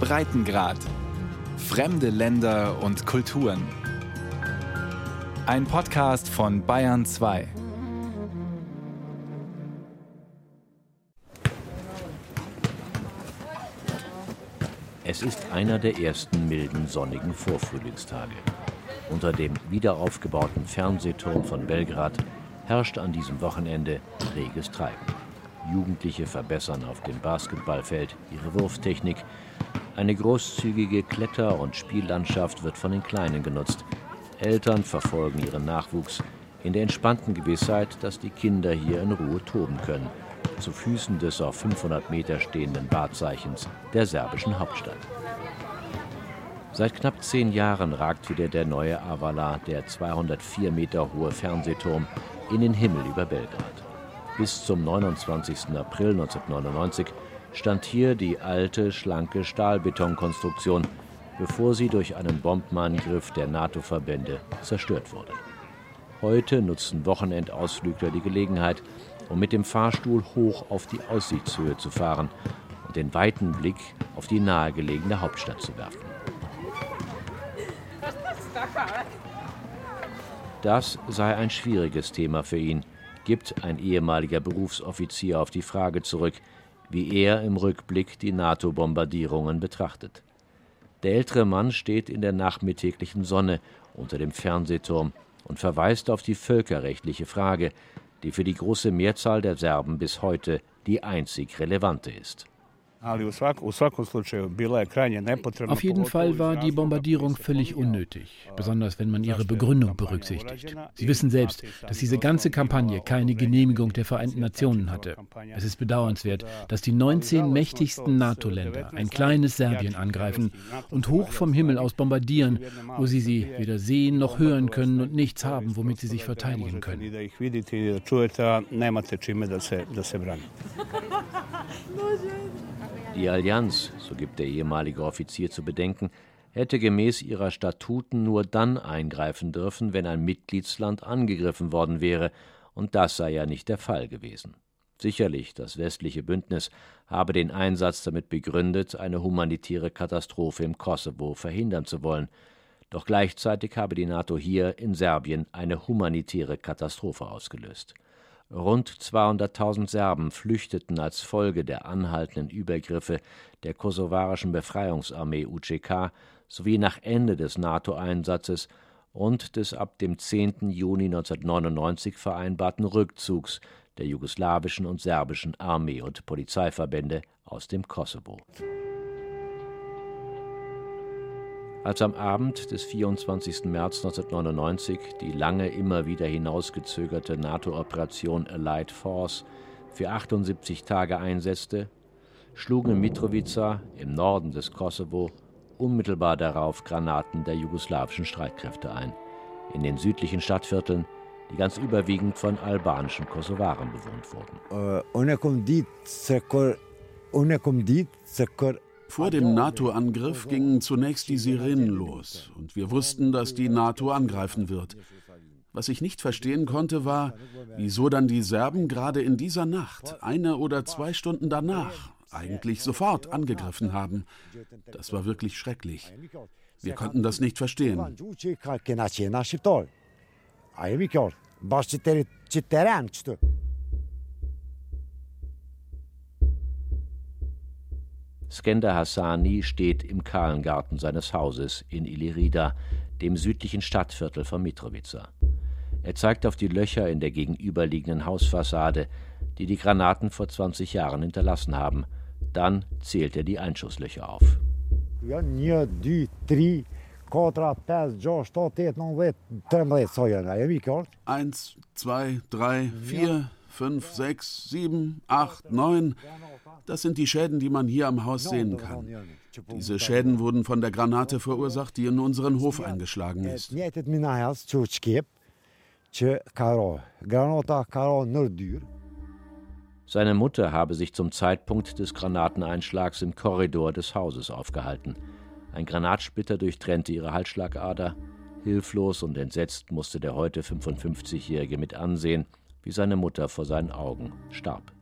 Breitengrad. Fremde Länder und Kulturen. Ein Podcast von Bayern 2. Es ist einer der ersten milden, sonnigen Vorfrühlingstage. Unter dem wiederaufgebauten Fernsehturm von Belgrad herrscht an diesem Wochenende reges Treiben. Jugendliche verbessern auf dem Basketballfeld ihre Wurftechnik. Eine großzügige Kletter- und Spiellandschaft wird von den Kleinen genutzt. Eltern verfolgen ihren Nachwuchs in der entspannten Gewissheit, dass die Kinder hier in Ruhe toben können, zu Füßen des auf 500 Meter stehenden Wahrzeichens der serbischen Hauptstadt. Seit knapp zehn Jahren ragt wieder der neue Avala, der 204 Meter hohe Fernsehturm, in den Himmel über Belgrad. Bis zum 29. April 1999 stand hier die alte, schlanke Stahlbetonkonstruktion, bevor sie durch einen Bombenangriff der NATO-Verbände zerstört wurde. Heute nutzen Wochenendausflügler die Gelegenheit, um mit dem Fahrstuhl hoch auf die Aussichtshöhe zu fahren und den weiten Blick auf die nahegelegene Hauptstadt zu werfen. Das sei ein schwieriges Thema für ihn, gibt ein ehemaliger Berufsoffizier auf die Frage zurück, wie er im Rückblick die NATO-Bombardierungen betrachtet. Der ältere Mann steht in der nachmittäglichen Sonne unter dem Fernsehturm und verweist auf die völkerrechtliche Frage, die für die große Mehrzahl der Serben bis heute die einzig relevante ist. Auf jeden Fall war die Bombardierung völlig unnötig, besonders wenn man ihre Begründung berücksichtigt. Sie wissen selbst, dass diese ganze Kampagne keine Genehmigung der Vereinten Nationen hatte. Es ist bedauernswert, dass die 19 mächtigsten NATO-Länder ein kleines Serbien angreifen und hoch vom Himmel aus bombardieren, wo sie sie weder sehen noch hören können und nichts haben, womit sie sich verteidigen können. Die Allianz, so gibt der ehemalige Offizier zu bedenken, hätte gemäß ihrer Statuten nur dann eingreifen dürfen, wenn ein Mitgliedsland angegriffen worden wäre, und das sei ja nicht der Fall gewesen. Sicherlich, das westliche Bündnis habe den Einsatz damit begründet, eine humanitäre Katastrophe im Kosovo verhindern zu wollen, doch gleichzeitig habe die NATO hier in Serbien eine humanitäre Katastrophe ausgelöst. Rund 200.000 Serben flüchteten als Folge der anhaltenden Übergriffe der kosovarischen Befreiungsarmee UCK sowie nach Ende des NATO-Einsatzes und des ab dem 10. Juni 1999 vereinbarten Rückzugs der jugoslawischen und serbischen Armee- und Polizeiverbände aus dem Kosovo Als am Abend des 24. März 1999 die lange immer wieder hinausgezögerte NATO-Operation Allied Force für 78 Tage einsetzte, schlugen in Mitrovica im Norden des Kosovo unmittelbar darauf Granaten der jugoslawischen Streitkräfte ein, in den südlichen Stadtvierteln, die ganz überwiegend von albanischen Kosovaren bewohnt wurden. Vor dem NATO-Angriff gingen zunächst die Sirenen los und wir wussten, dass die NATO angreifen wird. Was ich nicht verstehen konnte, war, wieso dann die Serben gerade in dieser Nacht, eine oder zwei Stunden danach, eigentlich sofort angegriffen haben. Das war wirklich schrecklich. Wir konnten das nicht verstehen. Skender Hassani steht im Kahlengarten seines Hauses in Ilirida, dem südlichen Stadtviertel von Mitrovica. Er zeigt auf die Löcher in der gegenüberliegenden Hausfassade, die die Granaten vor 20 Jahren hinterlassen haben. Dann zählt er die Einschusslöcher auf. Eins, zwei, drei, vier, fünf, sechs, sieben, acht, neun. Das sind die Schäden, die man hier am Haus sehen kann. Diese Schäden wurden von der Granate verursacht, die in unseren Hof eingeschlagen ist. Seine Mutter habe sich zum Zeitpunkt des Granateneinschlags im Korridor des Hauses aufgehalten. Ein Granatsplitter durchtrennte ihre Halsschlagader. Hilflos und entsetzt musste der heute 55-Jährige mit ansehen, wie seine Mutter vor seinen Augen starb.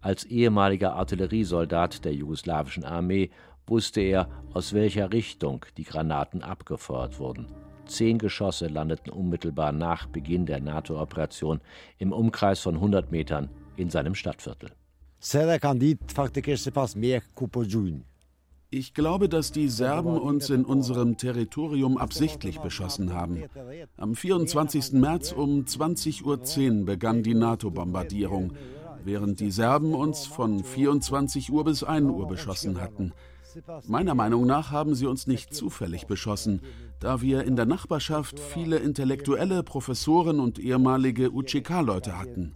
Als ehemaliger Artilleriesoldat der jugoslawischen Armee wusste er, aus welcher Richtung die Granaten abgefeuert wurden. Zehn Geschosse landeten unmittelbar nach Beginn der NATO-Operation im Umkreis von 100 Metern in seinem Stadtviertel. Ich glaube, dass die Serben uns in unserem Territorium absichtlich beschossen haben. Am 24. März um 20.10 Uhr begann die NATO-Bombardierung, während die Serben uns von 24 Uhr bis 1 Uhr beschossen hatten. Meiner Meinung nach haben sie uns nicht zufällig beschossen, da wir in der Nachbarschaft viele intellektuelle Professoren und ehemalige UCK-Leute hatten.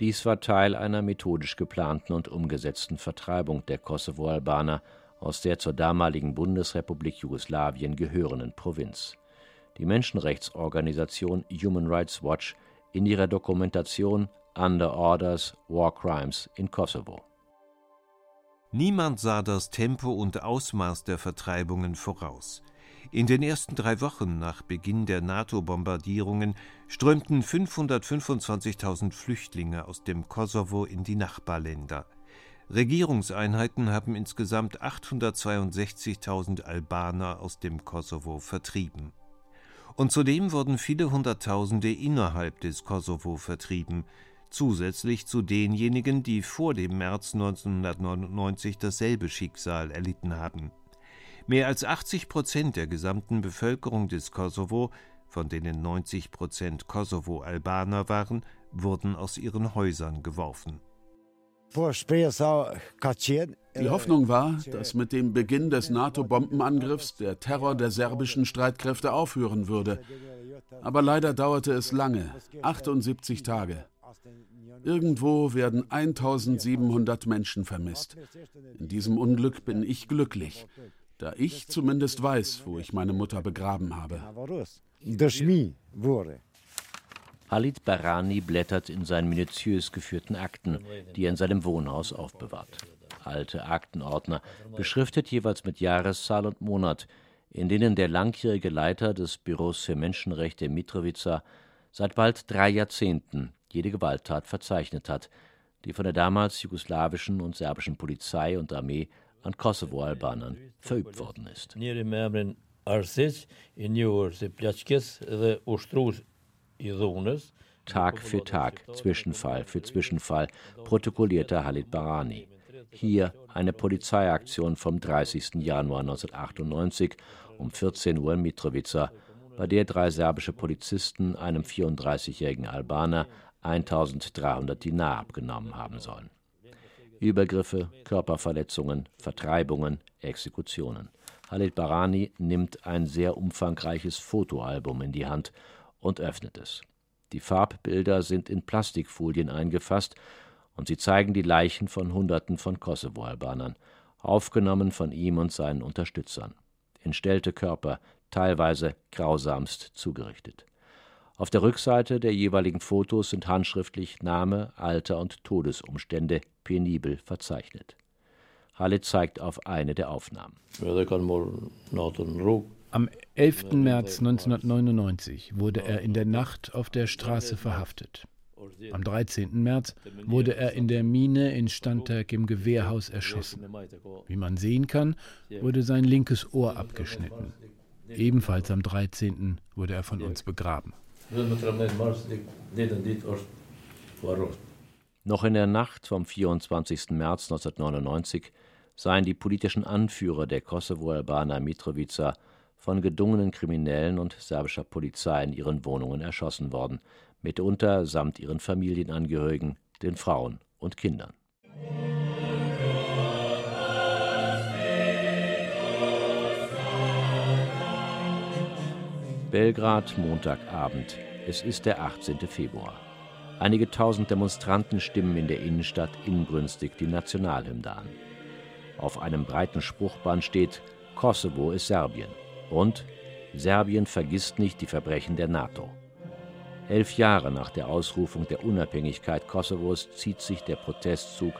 Dies war Teil einer methodisch geplanten und umgesetzten Vertreibung der Kosovo-Albaner aus der zur damaligen Bundesrepublik Jugoslawien gehörenden Provinz. Die Menschenrechtsorganisation Human Rights Watch in ihrer Dokumentation Under Orders War Crimes in Kosovo. Niemand sah das Tempo und Ausmaß der Vertreibungen voraus. In den ersten drei Wochen nach Beginn der NATO-Bombardierungen strömten 525.000 Flüchtlinge aus dem Kosovo in die Nachbarländer. Regierungseinheiten haben insgesamt 862.000 Albaner aus dem Kosovo vertrieben. Und zudem wurden viele Hunderttausende innerhalb des Kosovo vertrieben, zusätzlich zu denjenigen, die vor dem März 1999 dasselbe Schicksal erlitten haben. Mehr als 80 Prozent der gesamten Bevölkerung des Kosovo, von denen 90 Prozent Kosovo-Albaner waren, wurden aus ihren Häusern geworfen. Die Hoffnung war, dass mit dem Beginn des NATO-Bombenangriffs der Terror der serbischen Streitkräfte aufhören würde. Aber leider dauerte es lange, 78 Tage. Irgendwo werden 1700 Menschen vermisst. In diesem Unglück bin ich glücklich, da ich zumindest weiß, wo ich meine Mutter begraben habe. Halit Barani blättert in seinen minutiös geführten Akten, die er in seinem Wohnhaus aufbewahrt. Alte Aktenordner, beschriftet jeweils mit Jahreszahl und Monat, in denen der langjährige Leiter des Büros für Menschenrechte Mitrovica seit bald drei Jahrzehnten jede Gewalttat verzeichnet hat, die von der damals jugoslawischen und serbischen Polizei und Armee an Kosovo-Albanern verübt worden ist. Tag für Tag, Zwischenfall für Zwischenfall, protokollierte Halit Barani. Hier eine Polizeiaktion vom 30. Januar 1998 um 14 Uhr in Mitrovica, bei der drei serbische Polizisten einem 34-jährigen Albaner 1300 Dinar abgenommen haben sollen. Übergriffe, Körperverletzungen, Vertreibungen, Exekutionen. Halit Barani nimmt ein sehr umfangreiches Fotoalbum in die Hand und öffnet es. Die Farbbilder sind in Plastikfolien eingefasst und sie zeigen die Leichen von Hunderten von Kosovo-Albanern, aufgenommen von ihm und seinen Unterstützern. Entstellte Körper, teilweise grausamst zugerichtet. Auf der Rückseite der jeweiligen Fotos sind handschriftlich Name, Alter und Todesumstände penibel verzeichnet. Halle zeigt auf eine der Aufnahmen. Am 11. März 1999 wurde er in der Nacht auf der Straße verhaftet. Am 13. März wurde er in der Mine in Stantec im Gewehrhaus erschossen. Wie man sehen kann, wurde sein linkes Ohr abgeschnitten. Ebenfalls am 13. wurde er von uns begraben. Noch in der Nacht vom 24. März 1999 seien die politischen Anführer der Kosovo-Albaner Mitrovica von gedungenen Kriminellen und serbischer Polizei in ihren Wohnungen erschossen worden, mitunter samt ihren Familienangehörigen, den Frauen und Kindern. Belgrad, Montagabend. Es ist der 18. Februar. Einige tausend Demonstranten stimmen in der Innenstadt inbrünstig die Nationalhymne an. Auf einem breiten Spruchband steht Kosovo ist Serbien. Und Serbien vergisst nicht die Verbrechen der NATO. Elf Jahre nach der Ausrufung der Unabhängigkeit Kosovos zieht sich der Protestzug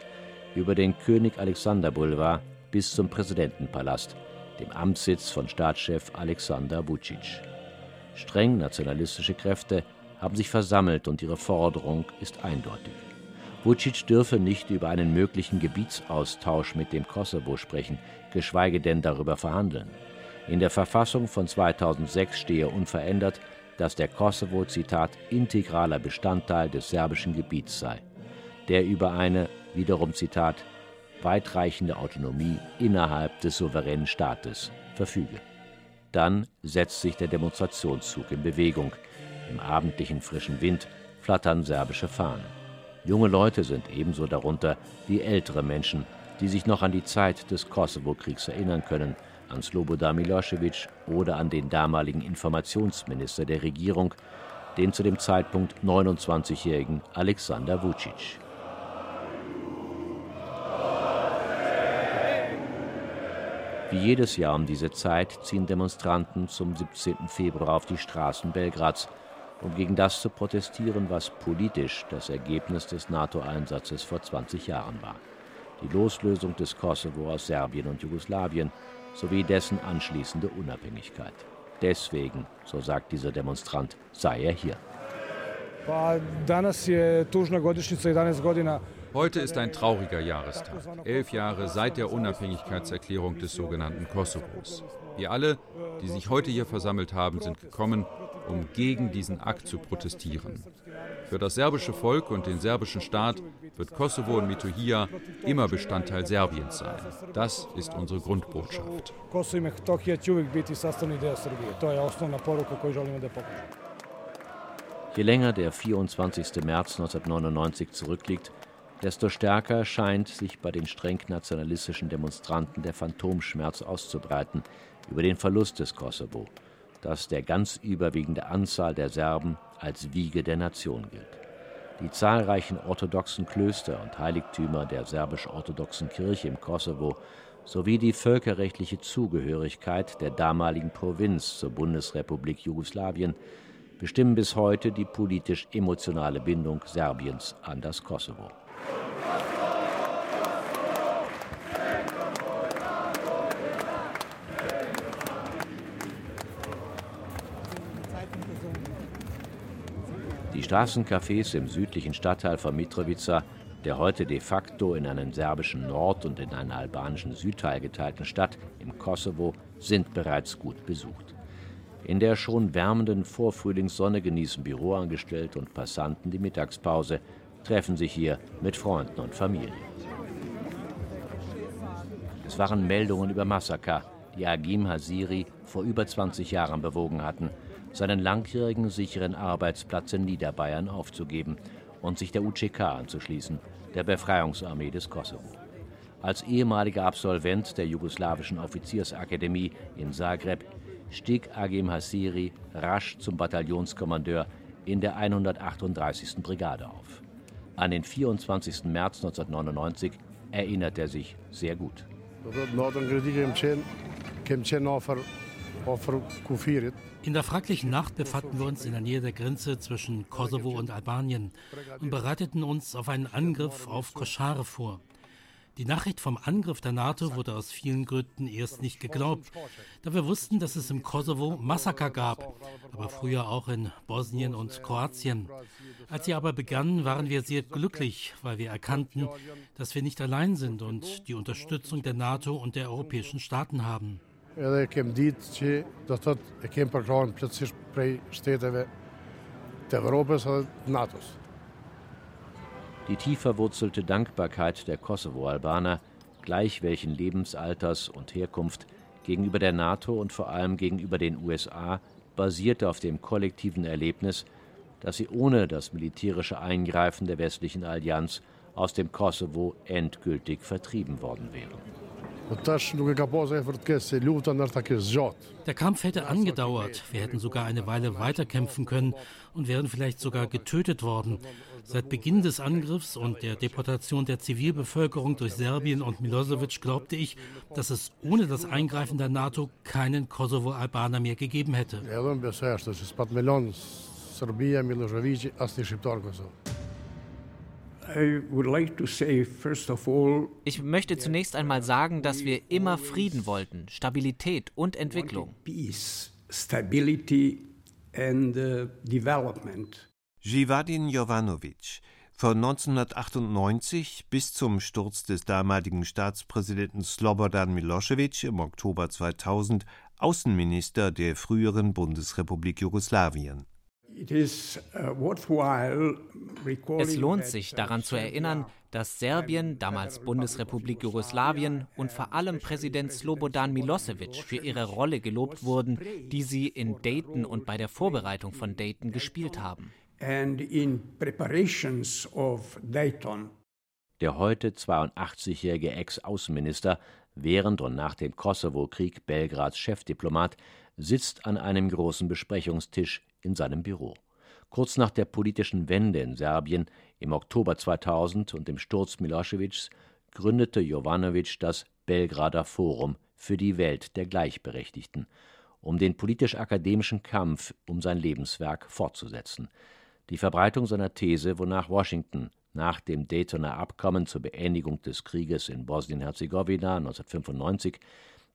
über den König Alexander Boulevard bis zum Präsidentenpalast, dem Amtssitz von Staatschef Alexander Vucic. Streng nationalistische Kräfte haben sich versammelt und ihre Forderung ist eindeutig. Vucic dürfe nicht über einen möglichen Gebietsaustausch mit dem Kosovo sprechen, geschweige denn darüber verhandeln. In der Verfassung von 2006 stehe unverändert, dass der Kosovo, Zitat, integraler Bestandteil des serbischen Gebiets sei, der über eine, wiederum Zitat, weitreichende Autonomie innerhalb des souveränen Staates verfüge. Dann setzt sich der Demonstrationszug in Bewegung. Im abendlichen frischen Wind flattern serbische Fahnen. Junge Leute sind ebenso darunter wie ältere Menschen, die sich noch an die Zeit des Kosovo-Kriegs erinnern können, an Slobodan Milosevic oder an den damaligen Informationsminister der Regierung, den zu dem Zeitpunkt 29-jährigen Alexander Vucic. Wie jedes Jahr um diese Zeit ziehen Demonstranten zum 17. Februar auf die Straßen Belgrads, um gegen das zu protestieren, was politisch das Ergebnis des NATO-Einsatzes vor 20 Jahren war. Die Loslösung des Kosovo aus Serbien und Jugoslawien sowie dessen anschließende Unabhängigkeit. Deswegen, so sagt dieser Demonstrant, sei er hier. Heute ist ein trauriger Jahrestag, elf Jahre seit der Unabhängigkeitserklärung des sogenannten Kosovos. Wir alle, die sich heute hier versammelt haben, sind gekommen, um gegen diesen Akt zu protestieren. Für das serbische Volk und den serbischen Staat wird Kosovo und Mitohija immer Bestandteil Serbiens sein. Das ist unsere Grundbotschaft. Je länger der 24. März 1999 zurückliegt, desto stärker scheint sich bei den streng nationalistischen Demonstranten der Phantomschmerz auszubreiten über den Verlust des Kosovo, das der ganz überwiegende Anzahl der Serben als Wiege der Nation gilt. Die zahlreichen orthodoxen Klöster und Heiligtümer der serbisch-orthodoxen Kirche im Kosovo sowie die völkerrechtliche Zugehörigkeit der damaligen Provinz zur Bundesrepublik Jugoslawien bestimmen bis heute die politisch-emotionale Bindung Serbiens an das Kosovo. Die Straßencafés im südlichen Stadtteil von Mitrovica, der heute de facto in einen serbischen Nord- und in einen albanischen Südteil geteilten Stadt im Kosovo, sind bereits gut besucht. In der schon wärmenden Vorfrühlingssonne genießen Büroangestellte und Passanten die Mittagspause, treffen sich hier mit Freunden und Familie. Es waren Meldungen über Massaker, die Agim Hasiri vor über 20 Jahren bewogen hatten, seinen langjährigen sicheren Arbeitsplatz in Niederbayern aufzugeben und sich der UCK anzuschließen, der Befreiungsarmee des Kosovo. Als ehemaliger Absolvent der jugoslawischen Offiziersakademie in Zagreb stieg Agim Hasiri rasch zum Bataillonskommandeur in der 138. Brigade auf. An den 24. März 1999 erinnert er sich sehr gut. In der fraglichen Nacht befanden wir uns in der Nähe der Grenze zwischen Kosovo und Albanien und bereiteten uns auf einen Angriff auf Koschare vor. Die Nachricht vom Angriff der NATO wurde aus vielen Gründen erst nicht geglaubt, da wir wussten, dass es im Kosovo Massaker gab, aber früher auch in Bosnien und Kroatien. Als sie aber begannen, waren wir sehr glücklich, weil wir erkannten, dass wir nicht allein sind und die Unterstützung der NATO und der europäischen Staaten haben edhe kem ditë që do thot e kem përkrahën plotësisht prej shteteve të Evropës edhe NATOs. Die tief verwurzelte Dankbarkeit der Kosovo-Albaner, gleich welchen Lebensalters und Herkunft, gegenüber der NATO und vor allem gegenüber den USA basierte auf dem kollektiven Erlebnis, dass sie ohne das militärische Eingreifen der westlichen Allianz aus dem Kosovo endgültig vertrieben worden wären. Der Kampf hätte angedauert. Wir hätten sogar eine Weile weiterkämpfen können und wären vielleicht sogar getötet worden. Seit Beginn des Angriffs und der Deportation der Zivilbevölkerung durch Serbien und Milosevic glaubte ich, dass es ohne das Eingreifen der NATO keinen Kosovo-Albaner mehr gegeben hätte. Serbia, Milosevic, asni shqiptar Kosovo. Ich möchte zunächst einmal sagen, dass wir immer Frieden wollten, Stabilität und Entwicklung. and uh, development. Jivadin Jovanovic, von 1998 bis zum Sturz des damaligen Staatspräsidenten Slobodan Milosevic im Oktober 2000 Außenminister der früheren Bundesrepublik Jugoslawien. Es lohnt sich daran zu erinnern, dass Serbien, damals Bundesrepublik Jugoslawien und vor allem Präsident Slobodan Milosevic für ihre Rolle gelobt wurden, die sie in Dayton und bei der Vorbereitung von Dayton gespielt haben. Der heute 82-jährige Ex-Außenminister, während und nach dem Kosovo-Krieg Belgrads Chefdiplomat, sitzt an einem großen Besprechungstisch in seinem Büro. Kurz nach der politischen Wende in Serbien im Oktober 2000 und dem Sturz Miloševićs gründete Jovanovic das Belgrader Forum für die Welt der Gleichberechtigten, um den politisch-akademischen Kampf um sein Lebenswerk fortzusetzen. Die Verbreitung seiner These, wonach Washington nach dem Daytoner Abkommen zur Beendigung des Krieges in Bosnien-Herzegowina 1995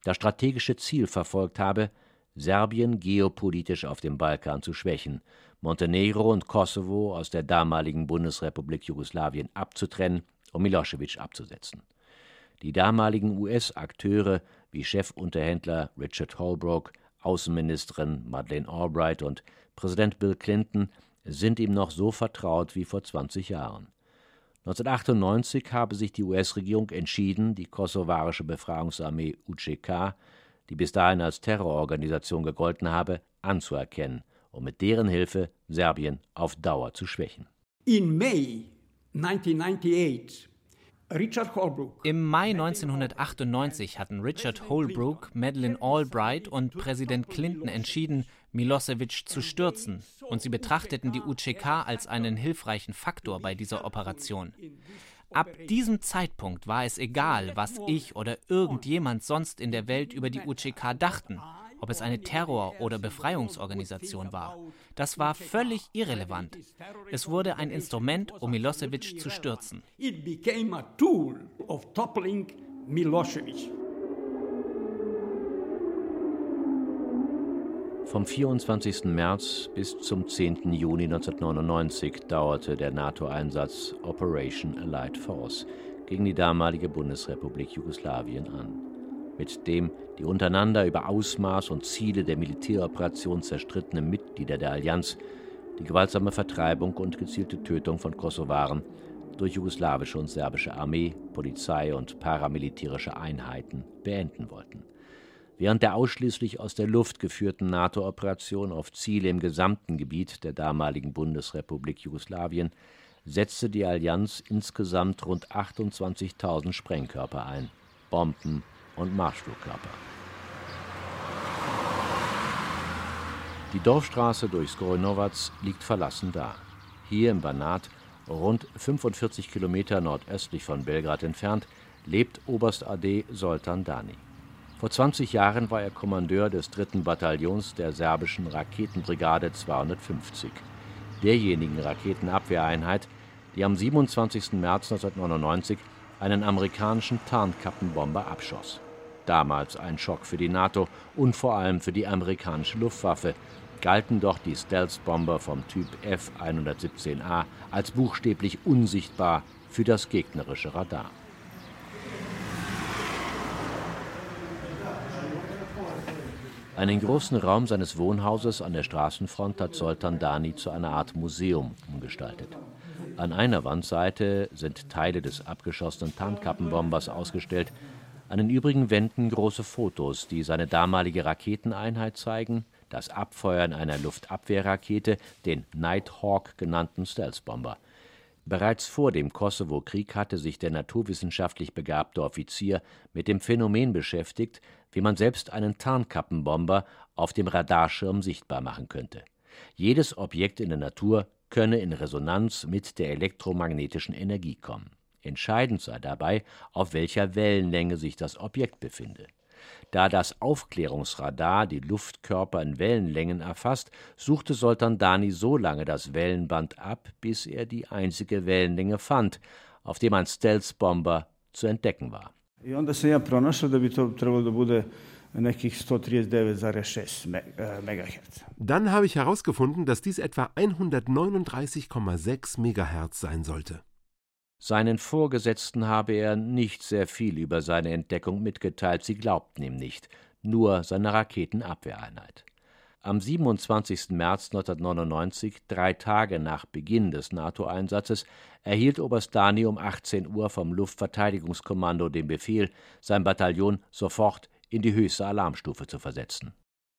das strategische Ziel verfolgt habe, Serbien geopolitisch auf dem Balkan zu schwächen, Montenegro und Kosovo aus der damaligen Bundesrepublik Jugoslawien abzutrennen und Milosevic abzusetzen. Die damaligen US-Akteure wie Chefunterhändler Richard Holbrooke, Außenministerin Madeleine Albright und Präsident Bill Clinton sind ihm noch so vertraut wie vor 20 Jahren. 1998 habe sich die US-Regierung entschieden, die kosovarische Befreiungsarmee UCK die bis dahin als Terrororganisation gegolten habe, anzuerkennen und mit deren Hilfe Serbien auf Dauer zu schwächen. In May 1998 im Mai 1998 hatten Richard Holbrooke, Madeleine Albright und Präsident Clinton entschieden, Milosevic zu stürzen, und sie betrachteten die UCK als einen hilfreichen Faktor bei dieser Operation. Ab diesem Zeitpunkt war es egal, was ich oder irgendjemand sonst in der Welt über die UCK dachten, ob es eine Terror- oder Befreiungsorganisation war. Das war völlig irrelevant. Es wurde ein Instrument, um Milosevic zu stürzen. It became a tool of toppling Milosevic. Vom 24. März bis zum 10. Juni 1999 dauerte der NATO-Einsatz Operation Allied Force gegen die damalige Bundesrepublik Jugoslawien an, mit dem die untereinander über Ausmaß und Ziele der Militäroperation zerstrittenen Mitglieder der Allianz die gewaltsame Vertreibung und gezielte Tötung von Kosovaren durch jugoslawische und serbische Armee, Polizei und paramilitärische Einheiten beenden wollten. Während der ausschließlich aus der Luft geführten NATO-Operation auf Ziele im gesamten Gebiet der damaligen Bundesrepublik Jugoslawien setzte die Allianz insgesamt rund 28.000 Sprengkörper ein, Bomben und Marschflugkörper. Die Dorfstraße durch Skorinovac liegt verlassen da. Hier im Banat, rund 45 Kilometer nordöstlich von Belgrad entfernt, lebt Oberst AD Soltan Dani. Vor 20 Jahren war er Kommandeur des 3. Bataillons der serbischen Raketenbrigade 250, derjenigen Raketenabwehreinheit, die am 27. März 1999 einen amerikanischen Tarnkappenbomber abschoss. Damals ein Schock für die NATO und vor allem für die amerikanische Luftwaffe, galten doch die Stealth-Bomber vom Typ F-117A als buchstäblich unsichtbar für das gegnerische Radar. Einen großen Raum seines Wohnhauses an der Straßenfront hat Soltan Dani zu einer Art Museum umgestaltet. An einer Wandseite sind Teile des abgeschossenen Tarnkappenbombers ausgestellt, an den übrigen Wänden große Fotos, die seine damalige Raketeneinheit zeigen, das Abfeuern einer Luftabwehrrakete, den Nighthawk genannten Stealth-Bomber. Bereits vor dem Kosovo-Krieg hatte sich der naturwissenschaftlich begabte Offizier mit dem Phänomen beschäftigt, wie man selbst einen Tarnkappenbomber auf dem Radarschirm sichtbar machen könnte. Jedes Objekt in der Natur könne in Resonanz mit der elektromagnetischen Energie kommen. Entscheidend sei dabei, auf welcher Wellenlänge sich das Objekt befinde. Da das Aufklärungsradar die Luftkörper in Wellenlängen erfasst, suchte Soltan Dani so lange das Wellenband ab, bis er die einzige Wellenlänge fand, auf dem ein Stealth-Bomber zu entdecken war. I onda sam ja pronašao da bi to trebalo da bude Dann habe ich herausgefunden, dass dies etwa 139,6 Megahertz sein sollte. Seinen Vorgesetzten habe er nicht sehr viel über seine Entdeckung mitgeteilt, sie glaubten ihm nicht, nur seine Raketenabwehreinheit. Am 27. März 1999, drei Tage nach Beginn des NATO-Einsatzes, erhielt Oberst Dani um 18 Uhr vom Luftverteidigungskommando den Befehl, sein Bataillon sofort in die höchste Alarmstufe zu versetzen.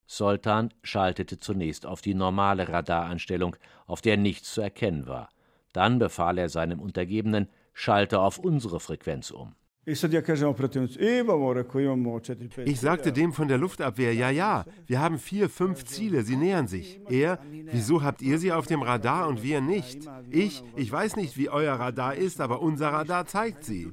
Soltan schaltete zunächst auf die normale Radareinstellung, auf der nichts zu erkennen war. Dann befahl er seinem Untergebenen, schalte auf unsere Frequenz um. Ich sagte dem von der Luftabwehr, ja, ja, wir haben vier, fünf Ziele, sie nähern sich. Er, wieso habt ihr sie auf dem Radar und wir nicht? Ich, ich weiß nicht, wie euer Radar ist, aber unser Radar zeigt sie.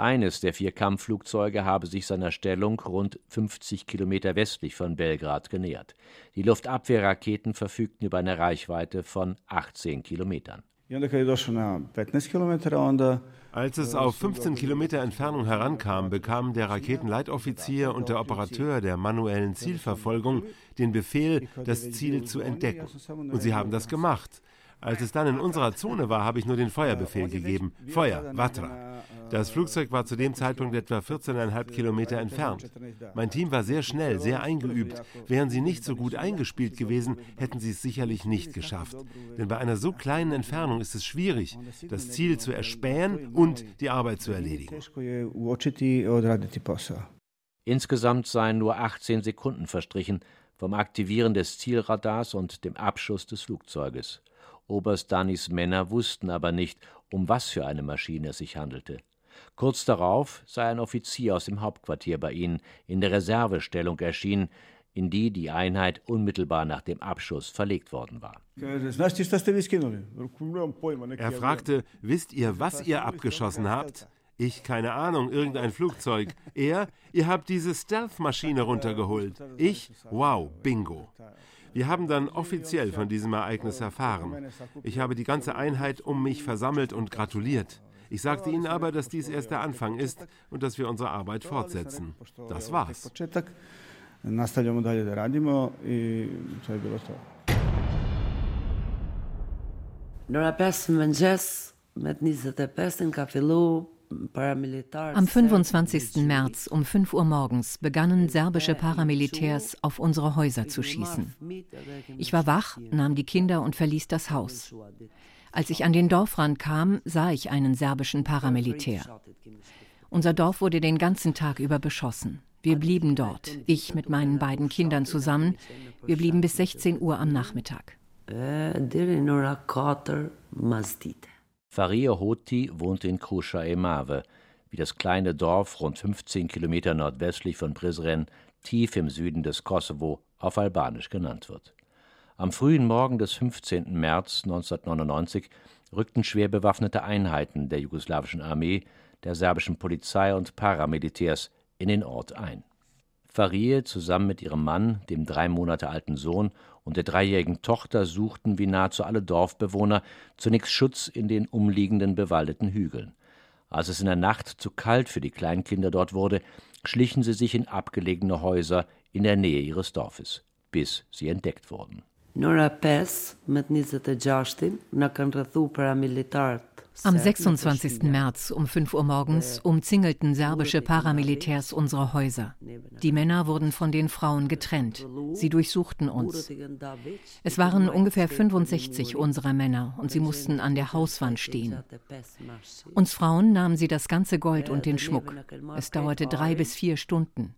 Eines der vier Kampfflugzeuge habe sich seiner Stellung rund 50 Kilometer westlich von Belgrad genähert. Die Luftabwehrraketen verfügten über eine Reichweite von 18 Kilometern. Als es auf 15 Kilometer Entfernung herankam, bekam der Raketenleitoffizier und der Operateur der manuellen Zielverfolgung den Befehl, das Ziel zu entdecken. Und sie haben das gemacht. Als es dann in unserer Zone war, habe ich nur den Feuerbefehl gegeben. Feuer, Vatra. Das Flugzeug war zu dem Zeitpunkt etwa 14,5 Kilometer entfernt. Mein Team war sehr schnell, sehr eingeübt. Wären sie nicht so gut eingespielt gewesen, hätten sie es sicherlich nicht geschafft. Denn bei einer so kleinen Entfernung ist es schwierig, das Ziel zu erspähen und die Arbeit zu erledigen. Insgesamt seien nur 18 Sekunden verstrichen vom Aktivieren des Zielradars und dem Abschuss des Flugzeuges. Oberst Danis Männer wussten aber nicht, um was für eine Maschine es sich handelte. Kurz darauf sei ein Offizier aus dem Hauptquartier bei ihnen in der Reservestellung erschienen, in die die Einheit unmittelbar nach dem Abschuss verlegt worden war. Er fragte, wisst ihr, was ihr abgeschossen habt? Ich, keine Ahnung, irgendein Flugzeug. Er, ihr habt diese Stealth-Maschine runtergeholt. Ich, wow, bingo. Wir haben dann offiziell von diesem Ereignis erfahren. Ich habe die ganze Einheit um mich versammelt und gratuliert. Ich sagte ihnen aber, dass dies erst der Anfang ist und dass wir unsere Arbeit fortsetzen. Das war's. Nora pesë mëngjes me të 25 në ka fillu am 25. März um 5 Uhr morgens begannen serbische Paramilitärs auf unsere Häuser zu schießen. Ich war wach, nahm die Kinder und verließ das Haus. Als ich an den Dorfrand kam, sah ich einen serbischen Paramilitär. Unser Dorf wurde den ganzen Tag über beschossen. Wir blieben dort, ich mit meinen beiden Kindern zusammen. Wir blieben bis 16 Uhr am Nachmittag. Faria Hoti wohnte in Krusha Emave, wie das kleine Dorf rund 15 Kilometer nordwestlich von Prizren, tief im Süden des Kosovo, auf Albanisch genannt wird. Am frühen Morgen des 15. März 1999 rückten schwer bewaffnete Einheiten der jugoslawischen Armee, der serbischen Polizei und Paramilitärs in den Ort ein. Farie zusammen mit ihrem Mann, dem drei Monate alten Sohn und der dreijährigen Tochter suchten wie nahezu alle Dorfbewohner zunächst Schutz in den umliegenden bewaldeten Hügeln. Als es in der Nacht zu kalt für die Kleinkinder dort wurde, schlichen sie sich in abgelegene Häuser in der Nähe ihres Dorfes, bis sie entdeckt wurden. Nora Pes mit 26 na kanë rrethu paramilitarët am 26. März um 5 Uhr morgens umzingelten serbische Paramilitärs unsere Häuser. Die Männer wurden von den Frauen getrennt. Sie durchsuchten uns. Es waren ungefähr 65 unserer Männer und sie mussten an der Hauswand stehen. Uns Frauen nahmen sie das ganze Gold und den Schmuck. Es dauerte drei bis vier Stunden.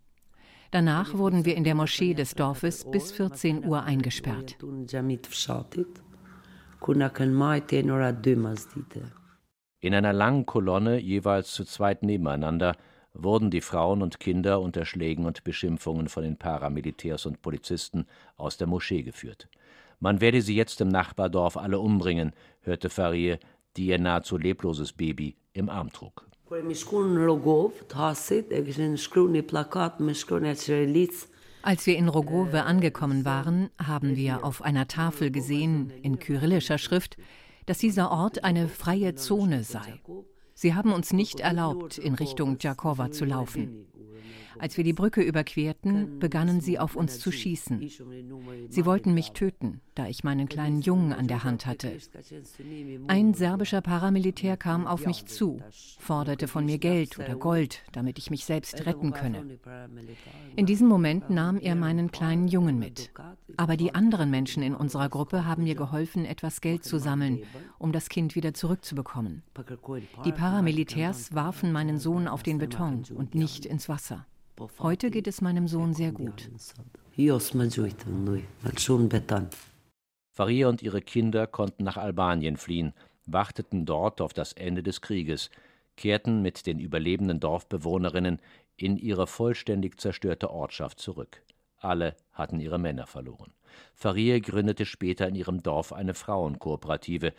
Danach wurden wir in der Moschee des Dorfes bis 14 Uhr eingesperrt. In einer langen Kolonne, jeweils zu zweit nebeneinander, wurden die Frauen und Kinder unter Schlägen und Beschimpfungen von den Paramilitärs und Polizisten aus der Moschee geführt. Man werde sie jetzt im Nachbardorf alle umbringen, hörte Farie, die ihr nahezu lebloses Baby im Arm trug. Als wir in Rogove angekommen waren, haben wir auf einer Tafel gesehen, in kyrillischer Schrift, dass dieser Ort eine freie Zone sei. Sie haben uns nicht erlaubt, in Richtung Jakova zu laufen. Als wir die Brücke überquerten, begannen sie auf uns zu schießen. Sie wollten mich töten, da ich meinen kleinen Jungen an der Hand hatte. Ein serbischer Paramilitär kam auf mich zu, forderte von mir Geld oder Gold, damit ich mich selbst retten könne. In diesem Moment nahm er meinen kleinen Jungen mit. Aber die anderen Menschen in unserer Gruppe haben mir geholfen, etwas Geld zu sammeln, um das Kind wieder zurückzubekommen. Die Paramilitärs warfen meinen Sohn auf den Beton und nicht ins Wasser. Heute geht es meinem Sohn sehr gut. Faria und ihre Kinder konnten nach Albanien fliehen, warteten dort auf das Ende des Krieges, kehrten mit den überlebenden Dorfbewohnerinnen in ihre vollständig zerstörte Ortschaft zurück. Alle hatten ihre Männer verloren. Faria gründete später in ihrem Dorf eine Frauenkooperative,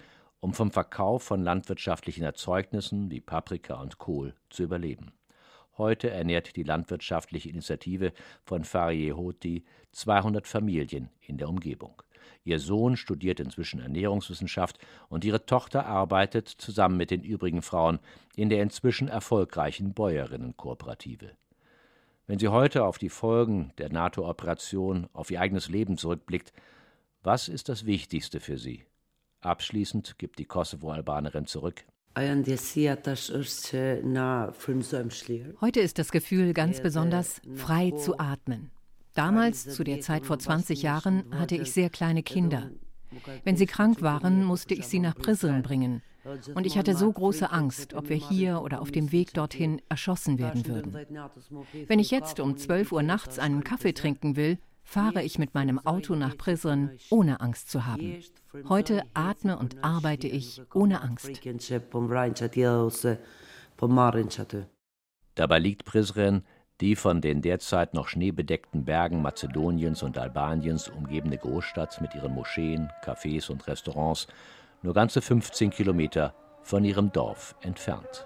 um vom Verkauf von landwirtschaftlichen Erzeugnissen wie Paprika und Kohl zu überleben. Heute ernährt die landwirtschaftliche Initiative von Farie Hoti 200 Familien in der Umgebung. Ihr Sohn studiert inzwischen Ernährungswissenschaft und ihre Tochter arbeitet zusammen mit den übrigen Frauen in der inzwischen erfolgreichen Bäuerinnenkooperative. Wenn sie heute auf die Folgen der NATO-Operation, auf ihr eigenes Leben zurückblickt, was ist das Wichtigste für sie? Abschließend gibt die Kosovo-Albanerin zurück. Heute ist das Gefühl ganz besonders, frei zu atmen. Damals, zu der Zeit vor 20 Jahren, hatte ich sehr kleine Kinder. Wenn sie krank waren, musste ich sie nach Prizren bringen. Und ich hatte so große Angst, ob wir hier oder auf dem Weg dorthin erschossen werden würden. Wenn ich jetzt um 12 Uhr nachts einen Kaffee trinken will, fahre ich mit meinem Auto nach Prizren, ohne Angst zu haben. Heute atme und arbeite ich ohne Angst. Dabei liegt Prizren, die von den derzeit noch schneebedeckten Bergen Mazedoniens und Albaniens umgebene Großstadt mit ihren Moscheen, Cafés und Restaurants, nur ganze 15 Kilometer von ihrem Dorf entfernt.